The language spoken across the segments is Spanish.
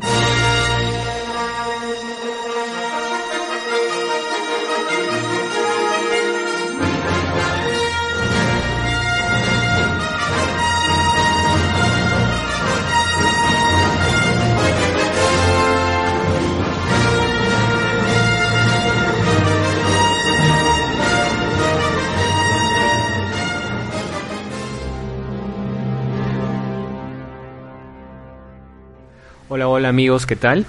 Thank you. Hola, hola amigos, ¿qué tal?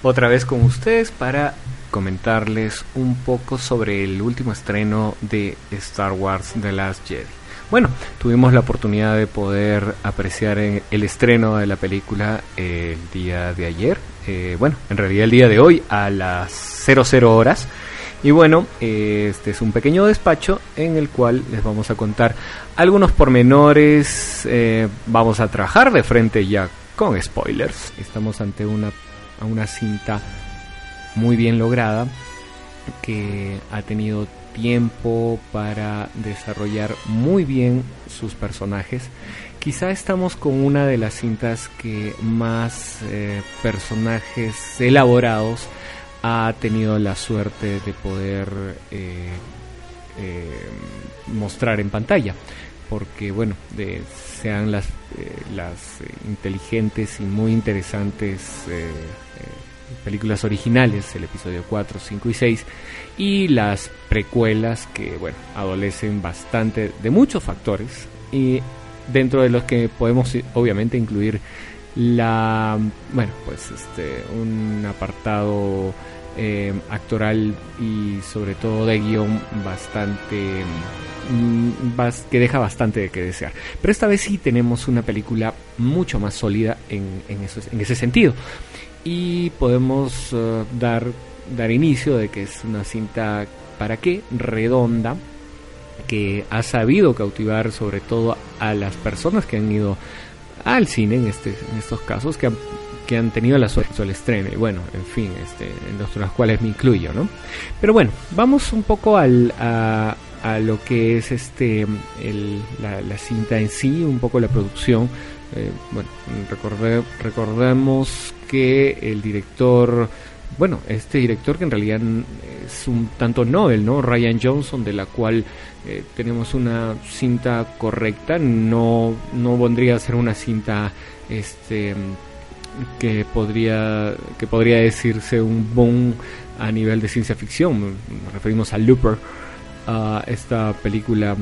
Otra vez con ustedes para comentarles un poco sobre el último estreno de Star Wars The Last Jedi. Bueno, tuvimos la oportunidad de poder apreciar el estreno de la película el día de ayer, eh, bueno, en realidad el día de hoy a las 00 horas. Y bueno, este es un pequeño despacho en el cual les vamos a contar algunos pormenores. Eh, vamos a trabajar de frente ya con spoilers. Estamos ante una, una cinta muy bien lograda que ha tenido tiempo para desarrollar muy bien sus personajes. Quizá estamos con una de las cintas que más eh, personajes elaborados ha tenido la suerte de poder eh, eh, mostrar en pantalla porque bueno, sean las, las eh, inteligentes y muy interesantes eh, películas originales, el episodio 4, 5 y 6, y las precuelas que bueno, adolecen bastante de muchos factores y dentro de los que podemos obviamente incluir la bueno pues este un apartado eh, actoral y sobre todo de guion bastante mm, que deja bastante de que desear. Pero esta vez sí tenemos una película mucho más sólida en, en, ese sentido. Y podemos uh, dar, dar inicio de que es una cinta, ¿para qué? Redonda, que ha sabido cautivar sobre todo a las personas que han ido al cine en, este, en estos casos, que han han tenido la suerte del estreno y bueno, en fin, este, en los, cuales me incluyo, ¿no? Pero bueno, vamos un poco al, a, lo que es este el, la, la, cinta en sí, un poco la producción. Eh, bueno, recordé, recordemos que el director, bueno, este director que en realidad es un tanto Nobel, ¿no? Ryan Johnson, de la cual eh, tenemos una cinta correcta, no, no vendría a ser una cinta este que podría que podría decirse un boom a nivel de ciencia ficción. Nos referimos a Looper, a esta película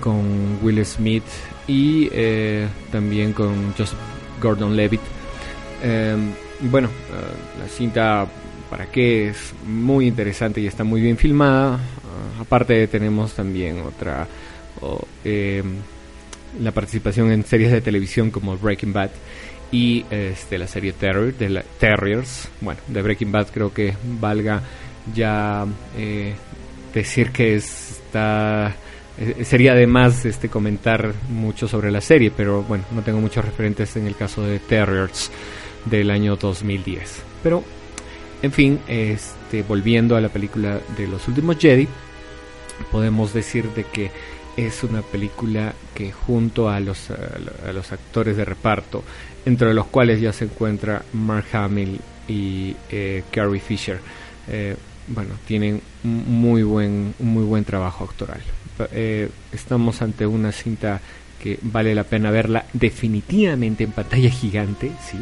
con Will Smith y eh, también con Joseph Gordon-Levitt. Eh, bueno, uh, la cinta para qué es muy interesante y está muy bien filmada. Uh, aparte tenemos también otra eh, la participación en series de televisión como Breaking Bad y este, la serie Terror, de Terriers. Bueno, de Breaking Bad creo que valga ya eh, decir que está eh, sería además este comentar mucho sobre la serie, pero bueno, no tengo muchos referentes en el caso de Terriers del año 2010. Pero en fin, este volviendo a la película de los últimos Jedi, podemos decir de que es una película que junto a los, a, los actores de reparto, entre los cuales ya se encuentra Mark Hamill y eh, Carrie Fisher, eh, bueno, tienen muy buen, muy buen trabajo actoral. Eh, estamos ante una cinta que vale la pena verla definitivamente en pantalla gigante, ¿sí?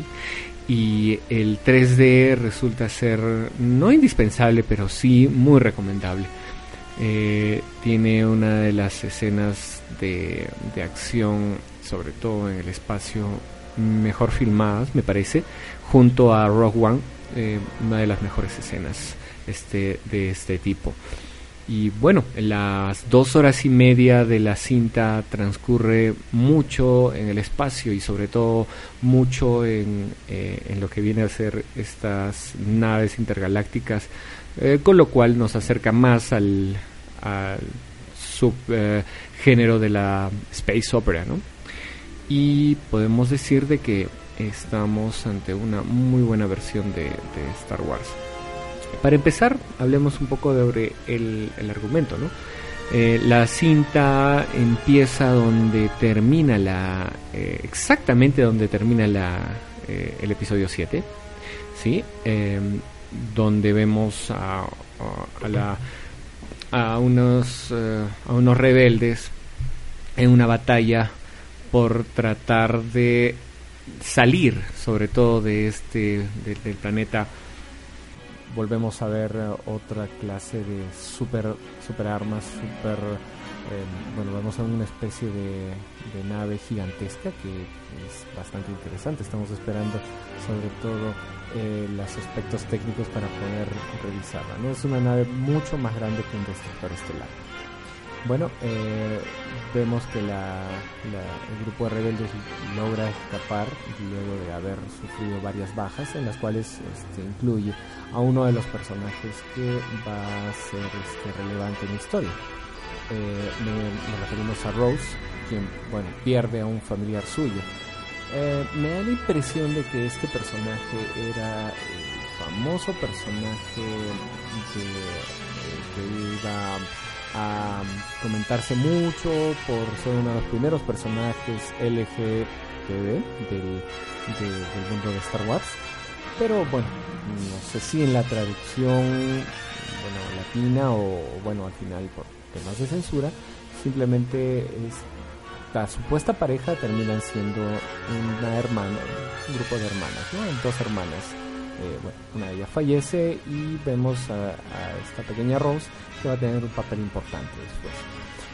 Y el 3D resulta ser no indispensable, pero sí muy recomendable. Tiene una de las escenas de, de, acción, sobre todo en el espacio, mejor filmadas, me parece, junto a Rogue One, eh, una de las mejores escenas este, de este tipo. Y bueno, las dos horas y media de la cinta transcurre mucho en el espacio y sobre todo mucho en, eh, lo que viene a ser estas naves intergalácticas, eh, con lo cual nos acerca más al, al subgénero de la space opera, ¿no? Y podemos decir de que estamos ante una muy buena versión de, Star Wars. Para empezar, hablemos un poco sobre el, argumento, ¿no? Eh, la cinta empieza donde termina la. Eh, exactamente donde termina la, eh, el episodio 7, ¿sí? Em, donde vemos a, a, a la, a, unos, a unos rebeldes en una batalla por tratar de salir, sobre todo de este de, del planeta volvemos a ver uh, otra clase de super, super armas, super... Eh, bueno, vemos a una especie de, de, nave gigantesca que es bastante interesante. Estamos esperando sobre todo eh, los aspectos técnicos para poder revisarla. ¿no? Es una nave mucho más grande que un destructor estelar. Bueno, eh, vemos que la, la, el grupo de rebeldes logra escapar luego de haber sufrido varias bajas, en las cuales este, incluye a uno de los personajes que va a ser este, relevante en la historia. Eh, me, referimos a Rose, quien bueno, pierde a un familiar suyo. Eh, me da la impresión de que este personaje era el famoso personaje de, que iba a comentarse mucho por ser uno de los primeros personajes LGTB del, de, del mundo de Star Wars. Pero bueno, no sé si en la traducción bueno, latina o bueno, al final por temas de censura, simplemente esta supuesta pareja terminan siendo una hermana, un grupo de hermanas, ¿no? dos hermanas. Eh, una de ellas fallece y vemos a, esta pequeña Rose que va a tener un papel importante después.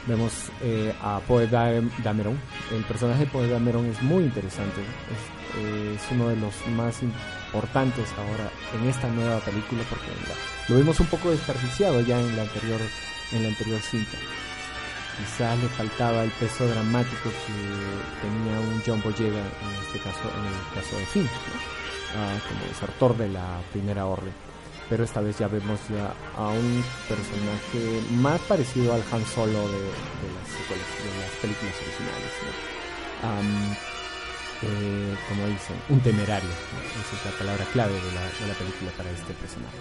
Vemos eh, a Poe Dameron. El personaje de Poe Dameron es muy interesante. Es, eh, es, uno de los más importantes ahora en esta nueva película porque lo vimos un poco desperdiciado ya en la anterior, en la anterior cinta. Quizás le faltaba el peso dramático que tenía un John Boyega en este caso, en el caso de Finn. Ah, como desertor de la primera orden pero esta vez ya vemos ya a un personaje más parecido al Han Solo de, de, las, de las, películas originales. Um, eh, como dicen, un temerario. ¿no? Esa es la palabra clave de la, de la, película para este personaje.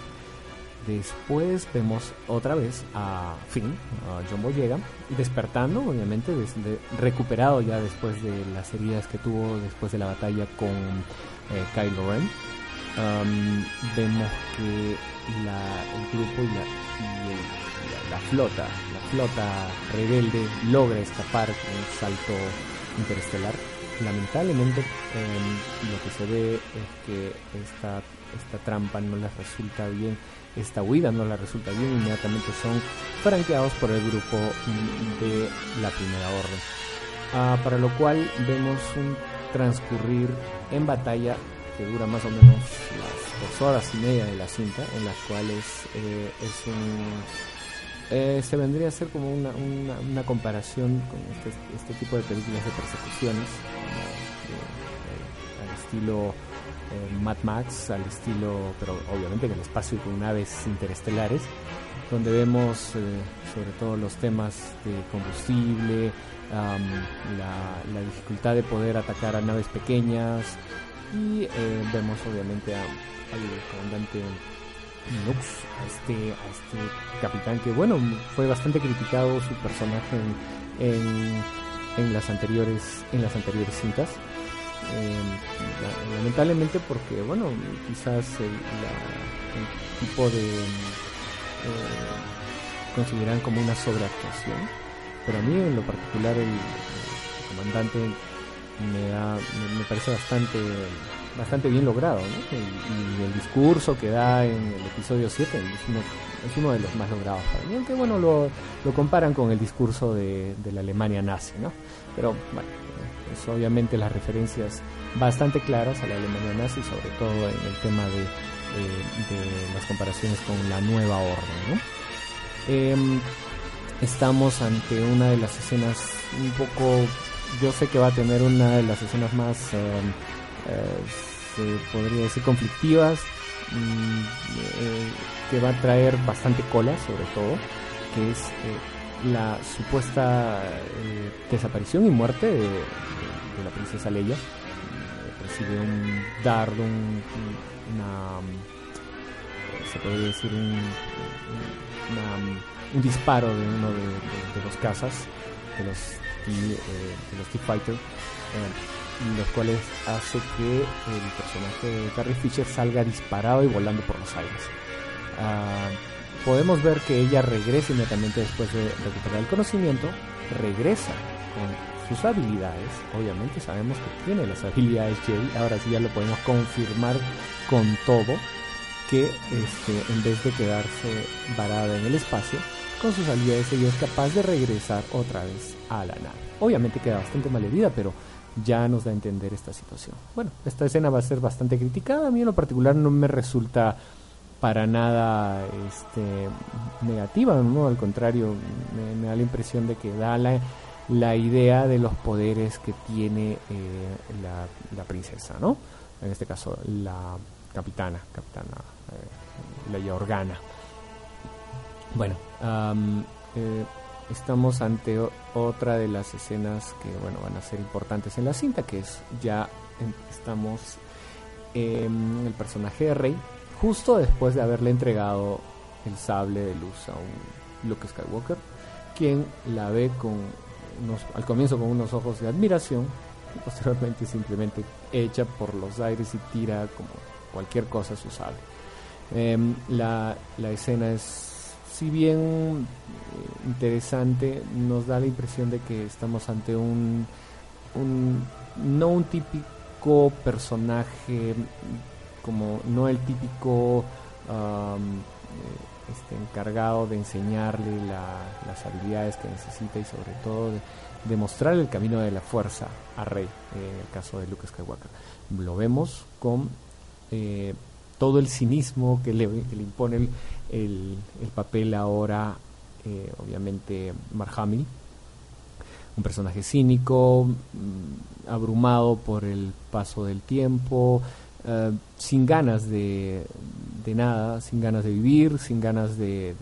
Después vemos otra vez a Finn, a John Boyega, despertando, obviamente, desde, recuperado ya después de las heridas que tuvo después de la batalla con eh, Kylo Ren um, vemos que la, el grupo y, la, y el, la, la, flota, la flota rebelde logra escapar con un salto interestelar. Lamentablemente eh, lo que se ve es que esta, esta trampa no les resulta bien, esta huida no les resulta bien, inmediatamente son franqueados por el grupo de la primera orden. Ah, para lo cual vemos un transcurrir en batalla que dura más o menos las dos horas y media de la cinta, en las cuales eh, es un eh, se vendría a ser como una, comparación con este, este, tipo de películas de persecuciones, de, al estilo eh, Mad Max, al estilo, pero obviamente en el espacio con naves interestelares, donde vemos eh, sobre todo los temas de combustible, la, la dificultad de poder atacar a naves pequeñas, y eh, vemos obviamente al comandante Nux, a este, a este capitán que bueno, fue bastante criticado su personaje en, en, en las anteriores, en las anteriores cintas. Eh, lamentablemente porque bueno, quizás el, la, el tipo de eh, consideran como una sobreactuación, pero a mí en lo particular el, comandante me da me, parece bastante bastante bien logrado ¿no? y, el discurso que da en el episodio 7 es uno, de los más logrados para mí aunque bueno lo, lo comparan con el discurso de, de, la Alemania nazi ¿no? pero bueno es obviamente las referencias bastante claras a la Alemania nazi sobre todo en el tema de, de las comparaciones con la nueva orden ¿no? Em, estamos ante una de las escenas un poco, yo sé que va a tener una de las escenas más, em, eh, se podría decir, conflictivas, mm, eh, que va a traer bastante cola sobre todo, que es eh, la supuesta desaparición y muerte de, la princesa Leia. recibe un dardo, una se podría decir un, un disparo de uno de, los cazas, de los T-Fighter, eh, eh, los cuales hace que el personaje de Carrie Fisher salga disparado y volando por los aires. Ah, podemos ver que ella regresa inmediatamente después de recuperar el conocimiento, regresa con sus habilidades, obviamente sabemos que tiene las habilidades Jedi, ahora sí ya lo podemos confirmar con todo, que este, en vez de quedarse varada en el espacio, con sus habilidades ella es capaz de regresar otra vez a la nave. Obviamente queda bastante mal herida, pero ya nos da a entender esta situación. Bueno, esta escena va a ser bastante criticada, a mí en lo particular no me resulta para nada este, negativa, ¿no? al contrario, me, da la impresión de que da la, idea de los poderes que tiene eh, la, la princesa, ¿no? En este caso, la capitana, capitana eh, Leia Organa. Bueno, eh, estamos ante otra de las escenas que bueno van a ser importantes en la cinta, que es ya estamos en el personaje de Rey, justo después de haberle entregado el sable de luz a un Luke Skywalker, quien la ve con unos, al comienzo con unos ojos de admiración y posteriormente simplemente echa por los aires y tira como cualquier cosa es usable. Em, la, la, escena es, si bien eh, interesante, nos da la impresión de que estamos ante un, no un típico personaje como no el típico este, encargado de enseñarle las habilidades que necesita y sobre todo de, demostrar el camino de la fuerza a Rey, en el caso de Luke Skywalker. Lo vemos con eh, todo el cinismo que le, impone el, papel ahora, eh, obviamente, Mark Hamill, un personaje cínico, mm, abrumado por el paso del tiempo, eh, sin ganas de, de, nada, sin ganas de vivir, sin ganas de,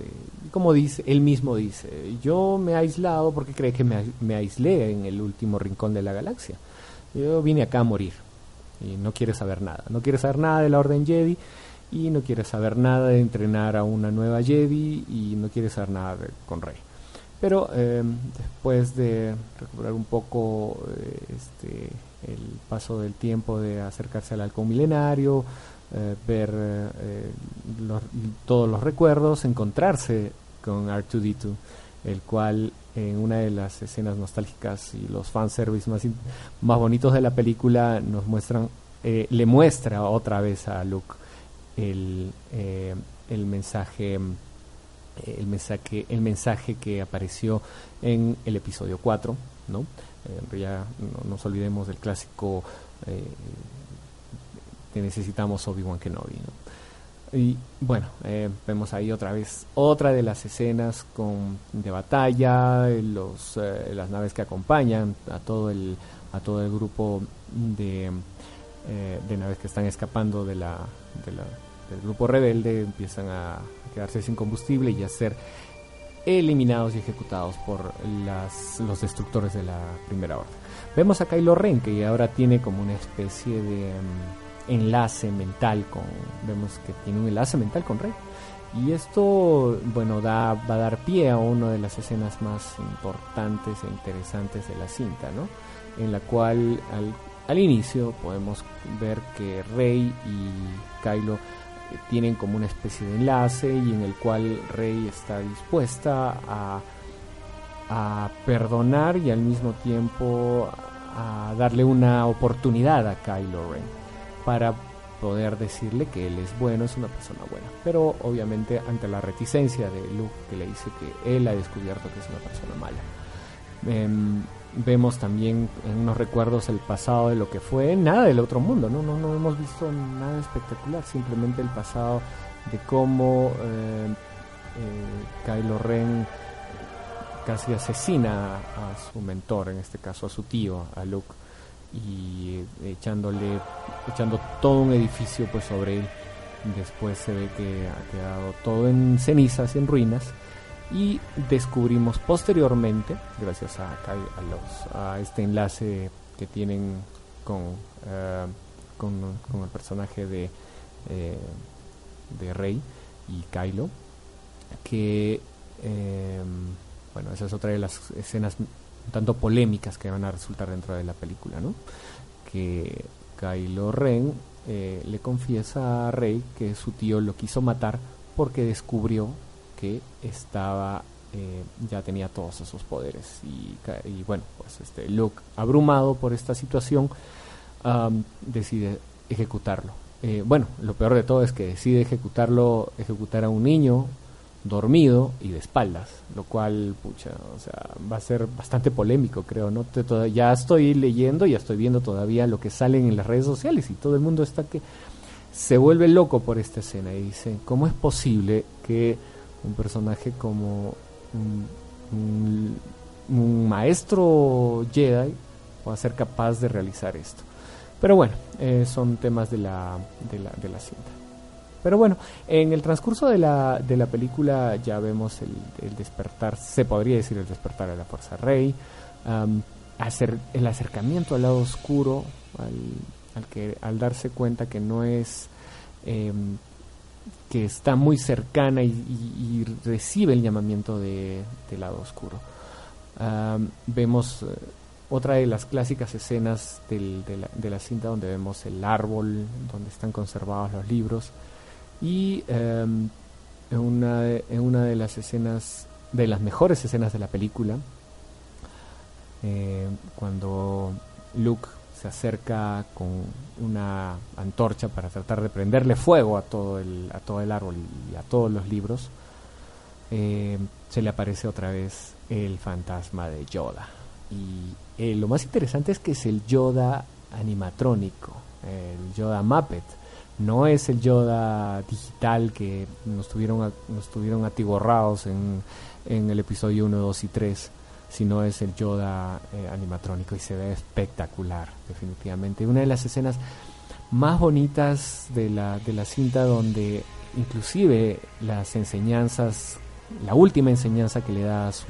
como dice, él mismo dice, yo me he aislado porque cree que me, me aislé en el último rincón de la galaxia. Yo vine acá a morir y no quiere saber nada. No quiere saber nada de la Orden Jedi y no quiere saber nada de entrenar a una nueva Jedi y no quiere saber nada con Rey. Pero eh, después de recuperar un poco eh, este, el paso del tiempo de acercarse al halcón milenario, eh, ver todos los recuerdos, encontrarse con R2D2, el cual en una de las escenas nostálgicas y los fanservice más, más bonitos de la película nos muestran, eh, le muestra otra vez a Luke el, eh, el mensaje el mensaje el mensaje que apareció en el episodio 4 no eh, ya no nos olvidemos del clásico que necesitamos Obi-Wan Kenobi ¿no? Y bueno, eh, vemos ahí otra vez otra de las escenas con, de batalla, los, eh, las naves que acompañan a todo el, a todo el grupo de, eh, de naves que están escapando de la, de la, del grupo rebelde, empiezan a quedarse sin combustible y a ser eliminados y ejecutados por las, los destructores de la primera orden. Vemos a Kylo Ren que ahora tiene como una especie de... Mm, enlace mental con, vemos que tiene un enlace mental con Rey. Y esto, bueno, da, va a dar pie a una de las escenas más importantes e interesantes de la cinta, ¿no? En la cual al, al inicio podemos ver que Rey y Kylo eh, tienen como una especie de enlace y en el cual Rey está dispuesta a, a perdonar y al mismo tiempo a darle una oportunidad a Kylo Ren para poder decirle que él es bueno, es una persona buena. Pero obviamente ante la reticencia de Luke que le dice que él ha descubierto que es una persona mala. Em, vemos también en unos recuerdos el pasado de lo que fue, nada del otro mundo, no, no, no hemos visto nada espectacular, simplemente el pasado de cómo eh, Kylo Ren casi asesina a su mentor, en este caso a su tío, a Luke, y echándole, echando todo un edificio pues sobre él. Después se ve que ha quedado todo en cenizas, en ruinas, y descubrimos posteriormente, gracias a, a, los, a este enlace que tienen con, eh, con, el personaje de, eh, de Rey y Kylo, que eh, bueno, esa es otra de las escenas tanto polémicas que van a resultar dentro de la película, ¿no? Que Kylo Ren eh, le confiesa a Rey que su tío lo quiso matar porque descubrió que estaba eh, ya tenía todos esos poderes y, y, bueno pues este Luke abrumado por esta situación decide ejecutarlo eh, bueno lo peor de todo es que decide ejecutarlo ejecutar a un niño dormido y de espaldas, lo cual, pucha, o sea, va a ser bastante polémico, creo, ¿no? Te, ya estoy leyendo, ya estoy viendo todavía lo que sale en las redes sociales y todo el mundo está que se vuelve loco por esta escena y dice, ¿cómo es posible que un personaje como un, maestro Jedi pueda ser capaz de realizar esto? Pero bueno, eh, son temas de la, de la, de la cinta. Pero bueno, en el transcurso de la, de la película ya vemos el, despertar, se podría decir el despertar de la Fuerza Rey, hacer el acercamiento al lado oscuro, al, que, al darse cuenta que no es, em, que está muy cercana y, recibe el llamamiento de, del lado oscuro. vemos eh, otra de las clásicas escenas de, de la cinta donde vemos el árbol, donde están conservados los libros y em, en, una de, una de las escenas, de las mejores escenas de la película, eh, cuando Luke se acerca con una antorcha para tratar de prenderle fuego a todo el, a todo el árbol y a todos los libros, eh, se le aparece otra vez el fantasma de Yoda. Y eh, lo más interesante es que es el Yoda animatrónico, el Yoda Muppet no es el Yoda digital que nos tuvieron, nos tuvieron atiborrados en, en el episodio 1, 2 y 3, sino es el Yoda eh, animatrónico y se ve espectacular, definitivamente. Una de las escenas más bonitas de la, de la cinta donde inclusive las enseñanzas, la última enseñanza que le da a su,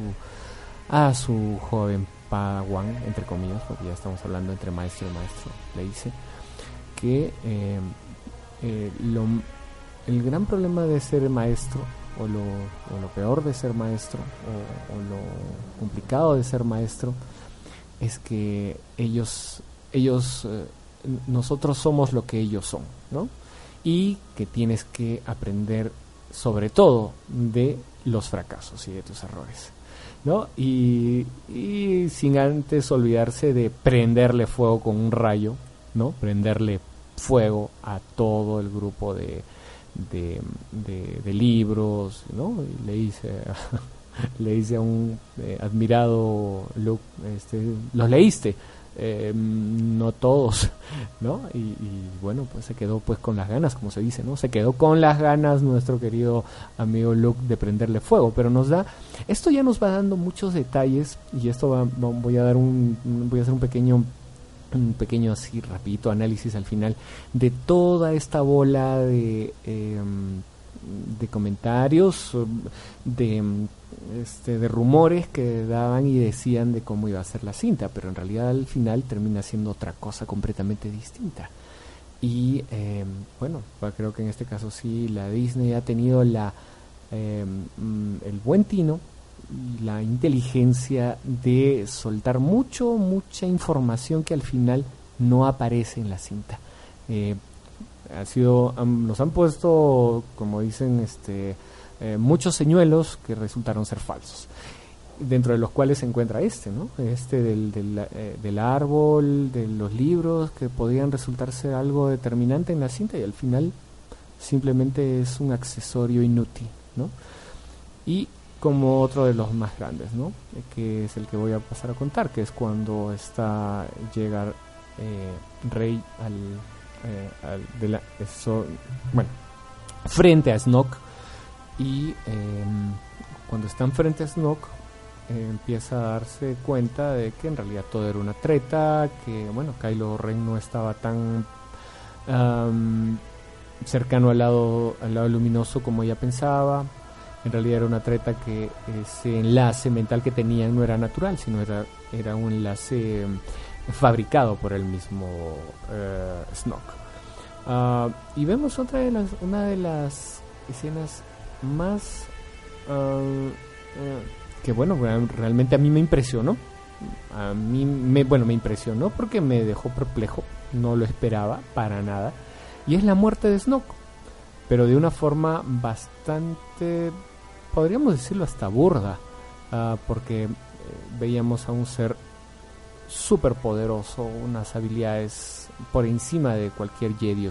a su joven Padawan, entre comillas, porque ya estamos hablando entre maestro y maestro, le dice que eh, eh, lo, el gran problema de ser maestro, o lo, o lo peor de ser maestro, o, lo complicado de ser maestro, es que ellos, ellos, eh, nosotros somos lo que ellos son, ¿no? Y que tienes que aprender sobre todo de los fracasos y de tus errores. ¿no? Y, y, sin antes olvidarse de prenderle fuego con un rayo, ¿no? Prenderle fuego a todo el grupo de, de, libros, ¿no? le dice, le dice a un eh, admirado Luke, este, ¿los leíste? Eh, no todos, ¿no? Y, bueno, pues se quedó pues con las ganas, como se dice, ¿no? Se quedó con las ganas nuestro querido amigo Luke de prenderle fuego, pero nos da, esto ya nos va dando muchos detalles y esto va, voy a dar un, voy a hacer un pequeño un pequeño así rapidito análisis al final de toda esta bola de, em, de comentarios de, este, de rumores que daban y decían de cómo iba a ser la cinta pero en realidad al final termina siendo otra cosa completamente distinta. Y em, bueno creo que en este caso sí la Disney ha tenido la em, el buen tino la inteligencia de soltar mucho, mucha información que al final no aparece en la cinta. Eh, ha sido, nos han puesto, como dicen, este, eh, muchos señuelos que resultaron ser falsos, dentro de los cuales se encuentra este, ¿no? Este del, del, eh, del árbol, de los libros, que podían resultar ser algo determinante en la cinta y al final simplemente es un accesorio inútil, ¿no? Y como otro de los más grandes, ¿no? que es el que voy a pasar a contar, que es cuando está llega eh, Rey al, eh, de la, bueno, frente a Snoke y em, cuando están frente a Snoke empieza a darse cuenta de que en realidad todo era una treta, que bueno, Kylo Ren no estaba tan cercano al lado, al lado luminoso como ella pensaba. En realidad era una treta que ese enlace mental que tenían no era natural, sino era, era un enlace em, fabricado por el mismo eh, Snoke. Ah, y vemos otra de las, una de las escenas más ah, eh, que bueno, realmente a mí me impresionó. A mí me, bueno, me impresionó porque me dejó perplejo, no lo esperaba para nada. Y es la muerte de Snoke, pero de una forma bastante, podríamos decirlo hasta burda, ah, porque eh, veíamos a un ser súper poderoso, unas habilidades por encima de cualquier Jedi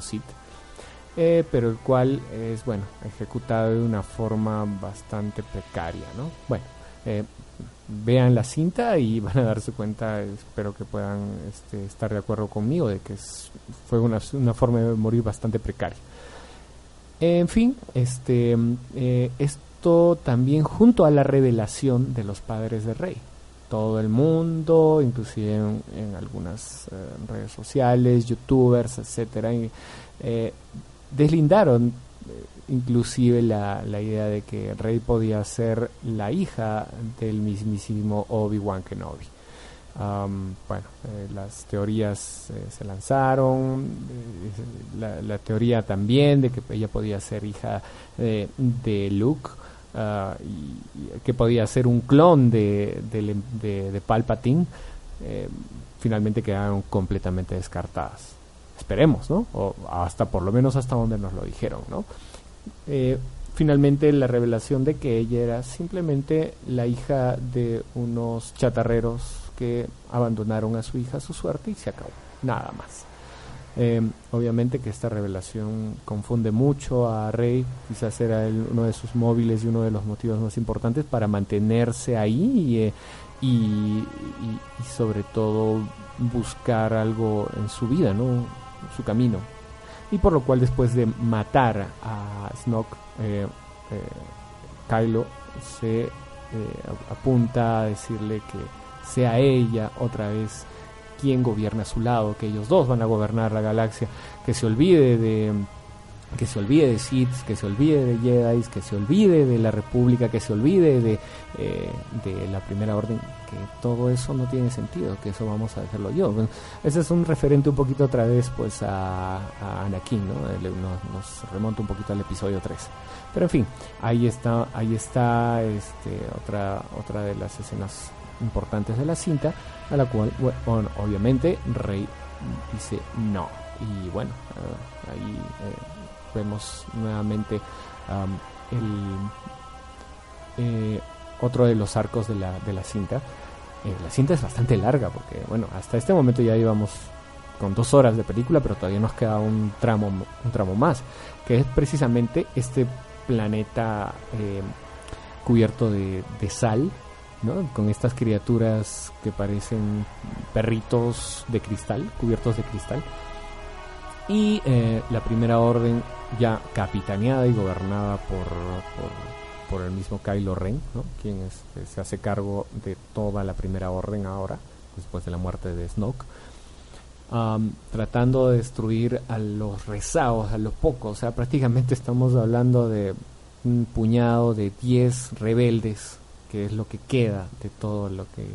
eh, pero el cual es, bueno, ejecutado de una forma bastante precaria, ¿no? Bueno, eh, vean la cinta y van a darse cuenta, espero que puedan este, estar de acuerdo conmigo, de que fue una, una, forma de morir bastante precaria. En fin, este, también junto a la revelación de los padres de Rey. Todo el mundo, inclusive en, algunas eh, redes sociales, youtubers, etcétera, eh, deslindaron inclusive la, la, idea de que Rey podía ser la hija del mismísimo Obi-Wan Kenobi. Bueno, eh, las teorías eh, se lanzaron, eh, la, teoría también de que ella podía ser hija de Luke, ah, y, que podía ser un clon de, de, Palpatine, finalmente quedaron completamente descartadas. Esperemos, ¿no? O hasta por lo menos hasta donde nos lo dijeron, ¿no? Finalmente la revelación de que ella era simplemente la hija de unos chatarreros que abandonaron a su hija su suerte y se acabó, nada más. Eh, obviamente que esta revelación confunde mucho a Rey, quizás era uno de sus móviles y uno de los motivos más importantes para mantenerse ahí y, eh, y, sobre todo buscar algo en su vida, ¿no? su camino y por lo cual después de matar a Snoke, eh, eh, Kylo se apunta a decirle que sea ella otra vez quien gobierna a su lado, que ellos dos van a gobernar la galaxia, que se olvide de que se olvide de Sith, que se olvide de Jedi, que se olvide de la República, que se olvide de, de la Primera Orden, que todo eso no tiene sentido, que eso vamos a dejarlo yo. ese es un referente un poquito otra vez pues a, Anakin, ¿no? Nos, remonta un poquito al episodio 3. Pero en fin, ahí está, ahí está este, otra, otra de las escenas importantes de la cinta, a la cual, bueno, obviamente Rey dice no. Y bueno, eh, ahí eh, vemos nuevamente el... Eh, otro de los arcos de la, de la cinta. Eh, la cinta es bastante larga porque, bueno, hasta este momento ya íbamos con dos horas de película, pero todavía nos queda un tramo, un tramo más, que es precisamente este planeta cubierto de, de sal, ¿no? con estas criaturas que parecen perritos de cristal, cubiertos de cristal. Y eh, la primera orden ya capitaneada y gobernada por, por el mismo Kylo Ren, quien este, se hace cargo de toda la primera orden ahora, después de la muerte de Snoke, tratando de destruir a los rezagos, a los pocos, o sea, prácticamente estamos hablando de un puñado de 10 rebeldes, que es lo que queda de todo lo que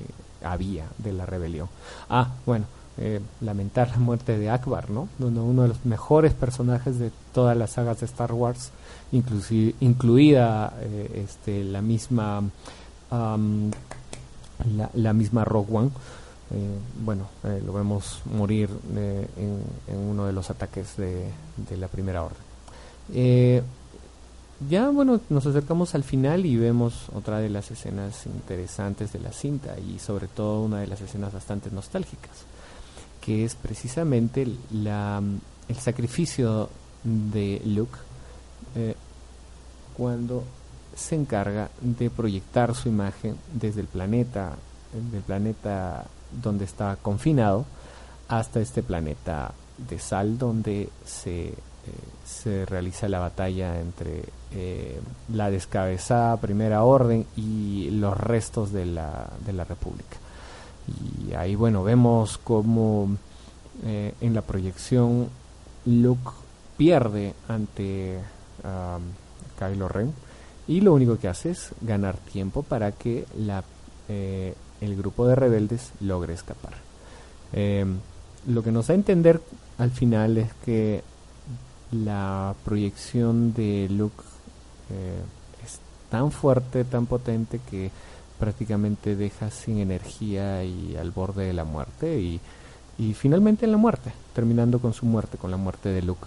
había de la rebelión. Ah, bueno, eh, lamentar la muerte de Akbar, ¿no? Uno, de los mejores personajes de todas las sagas de Star Wars, incluida eh, este, la misma la, misma Rogue One. Eh, bueno, lo vemos morir en, uno de los ataques de, de la primera orden. Ya bueno, nos acercamos al final y vemos otra de las escenas interesantes de la cinta y sobre todo una de las escenas bastante nostálgicas que es precisamente el sacrificio de Luke eh, cuando se encarga de proyectar su imagen desde el planeta, del planeta donde está confinado, hasta este planeta de sal donde se se realiza la batalla entre la descabezada Primera Orden y los restos de la, de la República. Y ahí, bueno, vemos como en la proyección Luke pierde ante Kylo Ren y lo único que hace es ganar tiempo para que la, eh, el grupo de rebeldes logre escapar. Lo que nos da a entender al final es que la proyección de Luke eh, es tan fuerte, tan potente que prácticamente deja sin energía y al borde de la muerte y, y finalmente en la muerte, terminando con su muerte, con la muerte de Luke.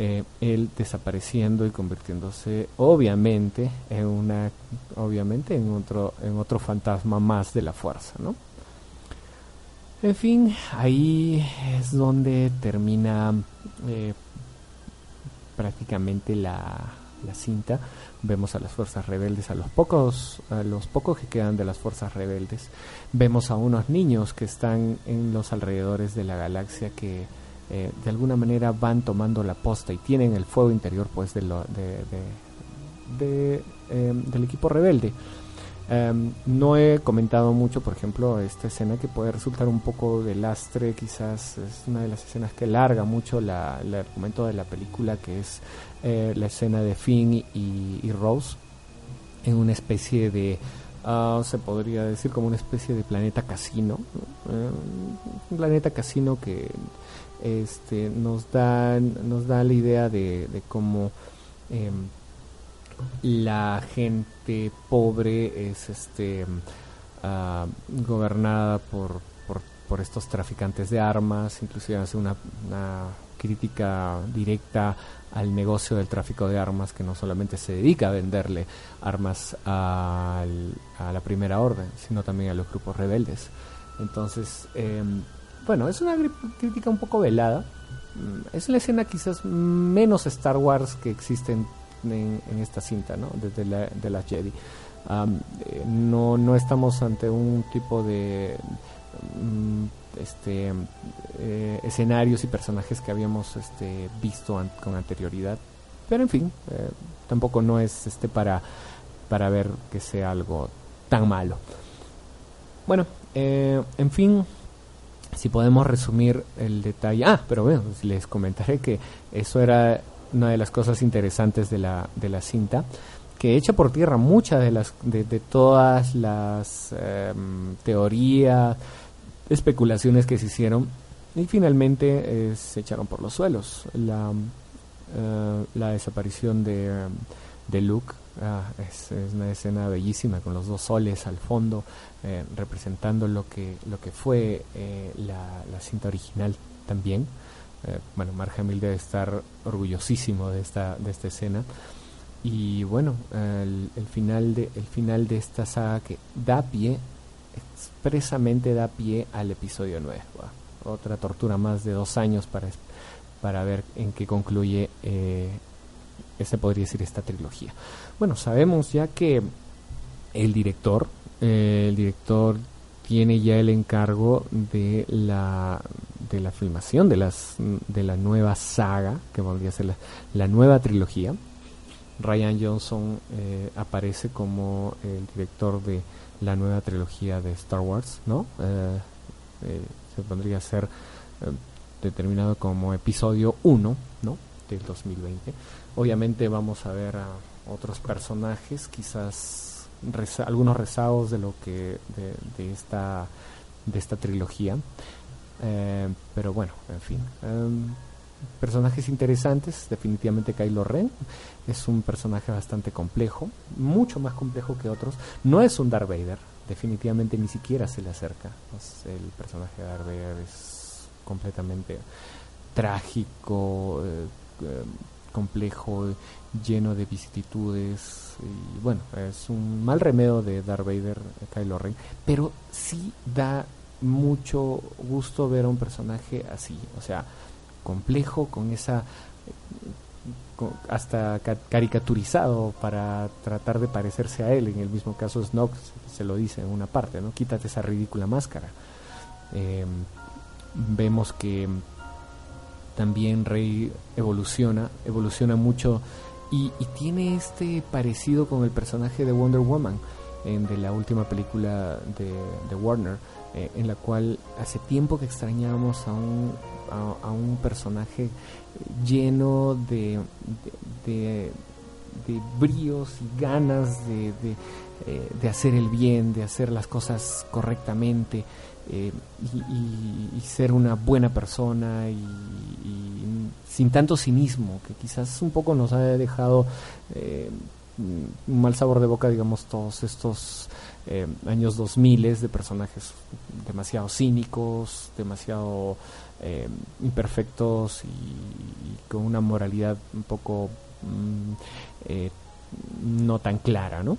Eh, él desapareciendo y convirtiéndose obviamente en una obviamente en otro en otro fantasma más de la fuerza no en fin ahí es donde termina eh, prácticamente la, la cinta vemos a las fuerzas rebeldes a los pocos a los pocos que quedan de las fuerzas rebeldes vemos a unos niños que están en los alrededores de la galaxia que eh, de alguna manera van tomando la posta y tienen el fuego interior pues de, lo, de, em, del equipo rebelde. Em, no he comentado mucho, por ejemplo, esta escena que puede resultar un poco de lastre, quizás es una de las escenas que larga mucho la, el argumento de la película, que es eh, la escena de Finn y, Rose en una especie de, ah, se podría decir como una especie de planeta casino, eh, un planeta casino que este, nos, da, nos da la idea de, cómo em, la gente pobre es este, ah, gobernada por, por, estos traficantes de armas, inclusive hace una, crítica directa al negocio del tráfico de armas que no solamente se dedica a venderle armas a la primera orden, sino también a los grupos rebeldes. Entonces, eh, bueno, es una crítica un poco velada. Mm, es la escena quizás menos Star Wars que existe en, esta cinta, ¿no? Desde la, de la Jedi. Eh, no, no estamos ante un tipo de mm, este eh, escenarios y personajes que habíamos este, visto con anterioridad. Pero en fin, eh, tampoco no es este para, para ver que sea algo tan malo. Bueno, en fin, si podemos resumir el detalle. Ah, pero bueno, les comentaré que eso era una de las cosas interesantes de la, de la cinta, que echa por tierra muchas de las de, todas las em, teorías, especulaciones que se hicieron y finalmente eh, se echaron por los suelos. La, eh, la desaparición de, de Luke Ah, es, una escena bellísima con los dos soles al fondo eh, representando lo que lo que fue eh, la, cinta original también eh, bueno Mark Hamill debe estar orgullosísimo de esta de esta escena. Y bueno el, final de el final de esta saga que da pie expresamente da pie al episodio 9 otra tortura más de dos años para para ver en qué concluye ese podría decir esta trilogía. Bueno, sabemos ya que el director, eh, el director tiene ya el encargo de la de la filmación de las de la nueva saga que podría ser la, nueva trilogía Ryan Johnson eh, aparece como el director de la nueva trilogía de Star Wars no eh, se podría ser determinado como episodio 1 no del 2020 obviamente vamos a ver a otros personajes, quizás algunos rezagos de lo que de, esta de esta trilogía, eh, pero bueno, en fin. Em, personajes interesantes, definitivamente Kylo Ren es un personaje bastante complejo, mucho más complejo que otros. No es un Darth Vader, definitivamente ni siquiera se le acerca. el personaje de Darth Vader es completamente trágico, eh, eh, complejo, lleno de vicisitudes. Y bueno, es un mal remedio de Darth Vader, Kylo Ren, pero sí da mucho gusto ver a un personaje así, o sea, complejo, con esa hasta caricaturizado para tratar de parecerse a él. En el mismo caso, Snoke se lo dice en una parte, ¿no? Quítate esa ridícula máscara. Em, vemos que también Rey evoluciona, evoluciona mucho y, tiene este parecido con el personaje de Wonder Woman en, de la última película de, Warner, eh, en la cual hace tiempo que extrañábamos a un, a, un personaje lleno de, de, bríos y ganas de, eh, de, hacer el bien, de hacer las cosas correctamente. Eh, y, ser una buena persona y, sin tanto cinismo, que quizás un poco nos ha dejado un mal sabor de boca, digamos, todos estos eh, años 2000 de personajes demasiado cínicos, demasiado imperfectos y, con una moralidad un poco mm, no tan clara, ¿no?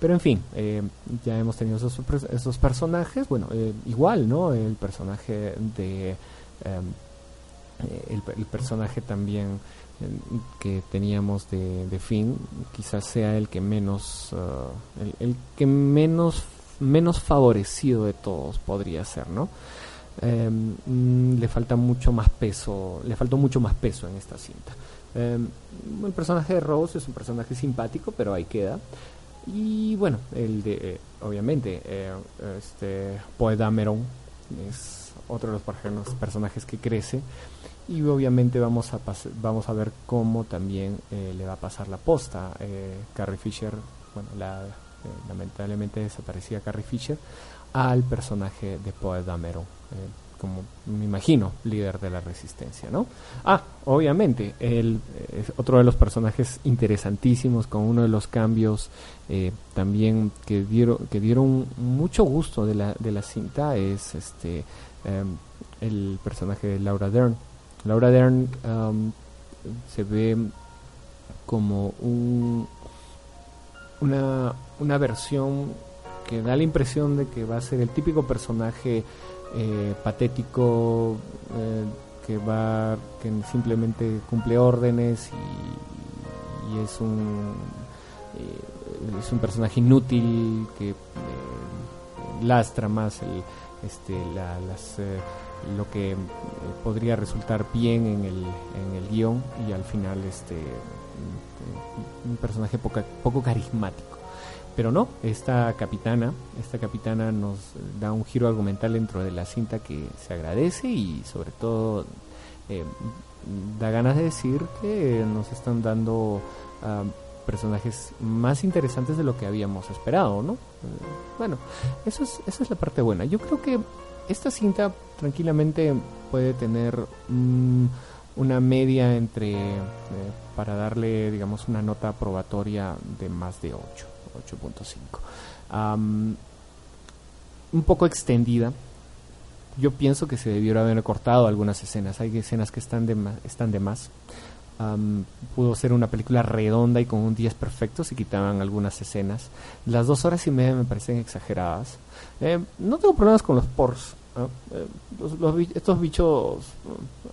Pero en fin, eh, ya hemos tenido esos, personajes. Bueno, eh, igual, ¿no? El personaje de. Eh, el, personaje también que teníamos de, de, Finn, quizás sea el que menos. el, que menos, menos favorecido de todos podría ser, ¿no? Em, mm, le falta mucho más peso, le faltó mucho más peso en esta cinta. Em, el personaje de Rose es un personaje simpático, pero ahí queda. Y bueno, el de, eh, obviamente, eh, este, Poe Dameron es otro de los personajes que crece. Y obviamente vamos a, vamos a ver cómo también eh, le va a pasar la posta. Carrie Fisher, bueno, la, lamentablemente desaparecía Carrie Fisher, al personaje de Poe Dameron como me imagino, líder de la resistencia, ¿no? Ah, obviamente, él es otro de los personajes interesantísimos con uno de los cambios eh, también que dieron que dieron mucho gusto de la, de la cinta es este em, el personaje de Laura Dern. Laura Dern se ve como un, una, una versión que da la impresión de que va a ser el típico personaje eh, patético eh, que va que simplemente cumple órdenes y, es un eh, es un personaje inútil que lastra más el, este las lo que podría resultar bien en el, en el guion y al final este un personaje poco carismático pero no, esta capitana, esta capitana nos da un giro argumental dentro de la cinta que se agradece y sobre todo eh, da ganas de decir que nos están dando ah, personajes más interesantes de lo que habíamos esperado, ¿no? Eh, bueno, eso es, esa es la parte buena. Yo creo que esta cinta tranquilamente puede tener una media entre, eh, para darle, digamos, una nota probatoria de más de 8. 8.5. un poco extendida. Yo pienso que se debieron haber cortado algunas escenas. Hay escenas que están de más. Están de más. pudo ser una película redonda y con un 10 perfecto si quitaban algunas escenas. Las dos horas y media me parecen exageradas. Eh, no tengo problemas con los pors. Eh, estos bichos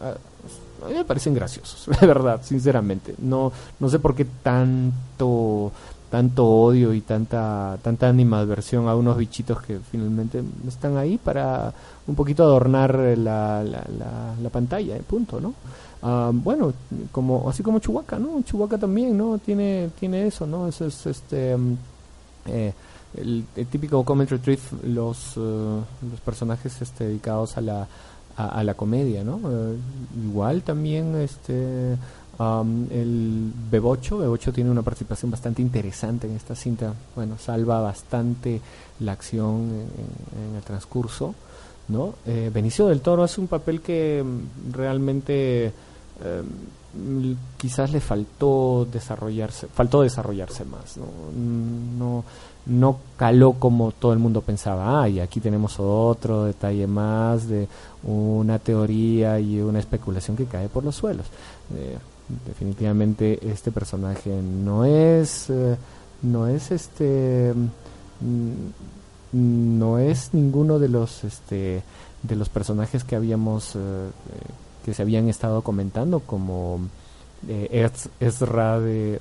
uh, a mí me parecen graciosos, de verdad, sinceramente. No, no sé por qué tanto tanto odio y tanta tanta animadversión a unos bichitos que finalmente están ahí para un poquito adornar la, la, la, pantalla, eh, punto, ¿no? Ah, bueno, como así como Chewbacca, ¿no? Chewbacca también, ¿no? Tiene tiene eso, ¿no? Eso es este mm, eh, el, típico comic retrieve los eh, los personajes este dedicados a la a, la comedia, ¿no? igual también este el Bebocho, Bebocho tiene una participación bastante interesante en esta cinta. Bueno, salva bastante la acción en, el transcurso. ¿no? Eh, Benicio del Toro hace un papel que mm, realmente em, quizás le faltó desarrollarse, faltó desarrollarse más. ¿no? no caló como todo el mundo pensaba. Ah, y aquí tenemos otro detalle más de una teoría y una especulación que cae por los suelos. Eh, definitivamente este personaje no es eh, no es este mm, no es ninguno de los este de los personajes que habíamos eh, que se habían estado comentando como eh, Ezra de,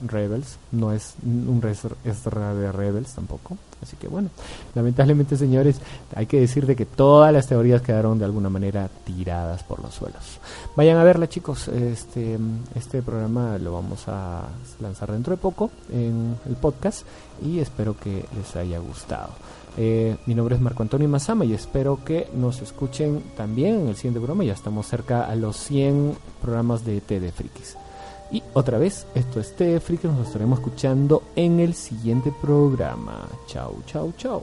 Rebels, no es un Ezra de Rebels tampoco. Así que bueno, lamentablemente señores, hay que decir de que todas las teorías quedaron de alguna manera tiradas por los suelos. Vayan a verla chicos, este, este programa lo vamos a lanzar dentro de poco en el podcast y espero que les haya gustado. Eh, mi nombre es Marco Antonio Mazama y espero que nos escuchen también en el siguiente programa. Ya estamos cerca a los 100 programas de TD Frikis. Y otra vez, esto es TD Frikis, nos estaremos escuchando en el siguiente programa. Chau, chau, chau.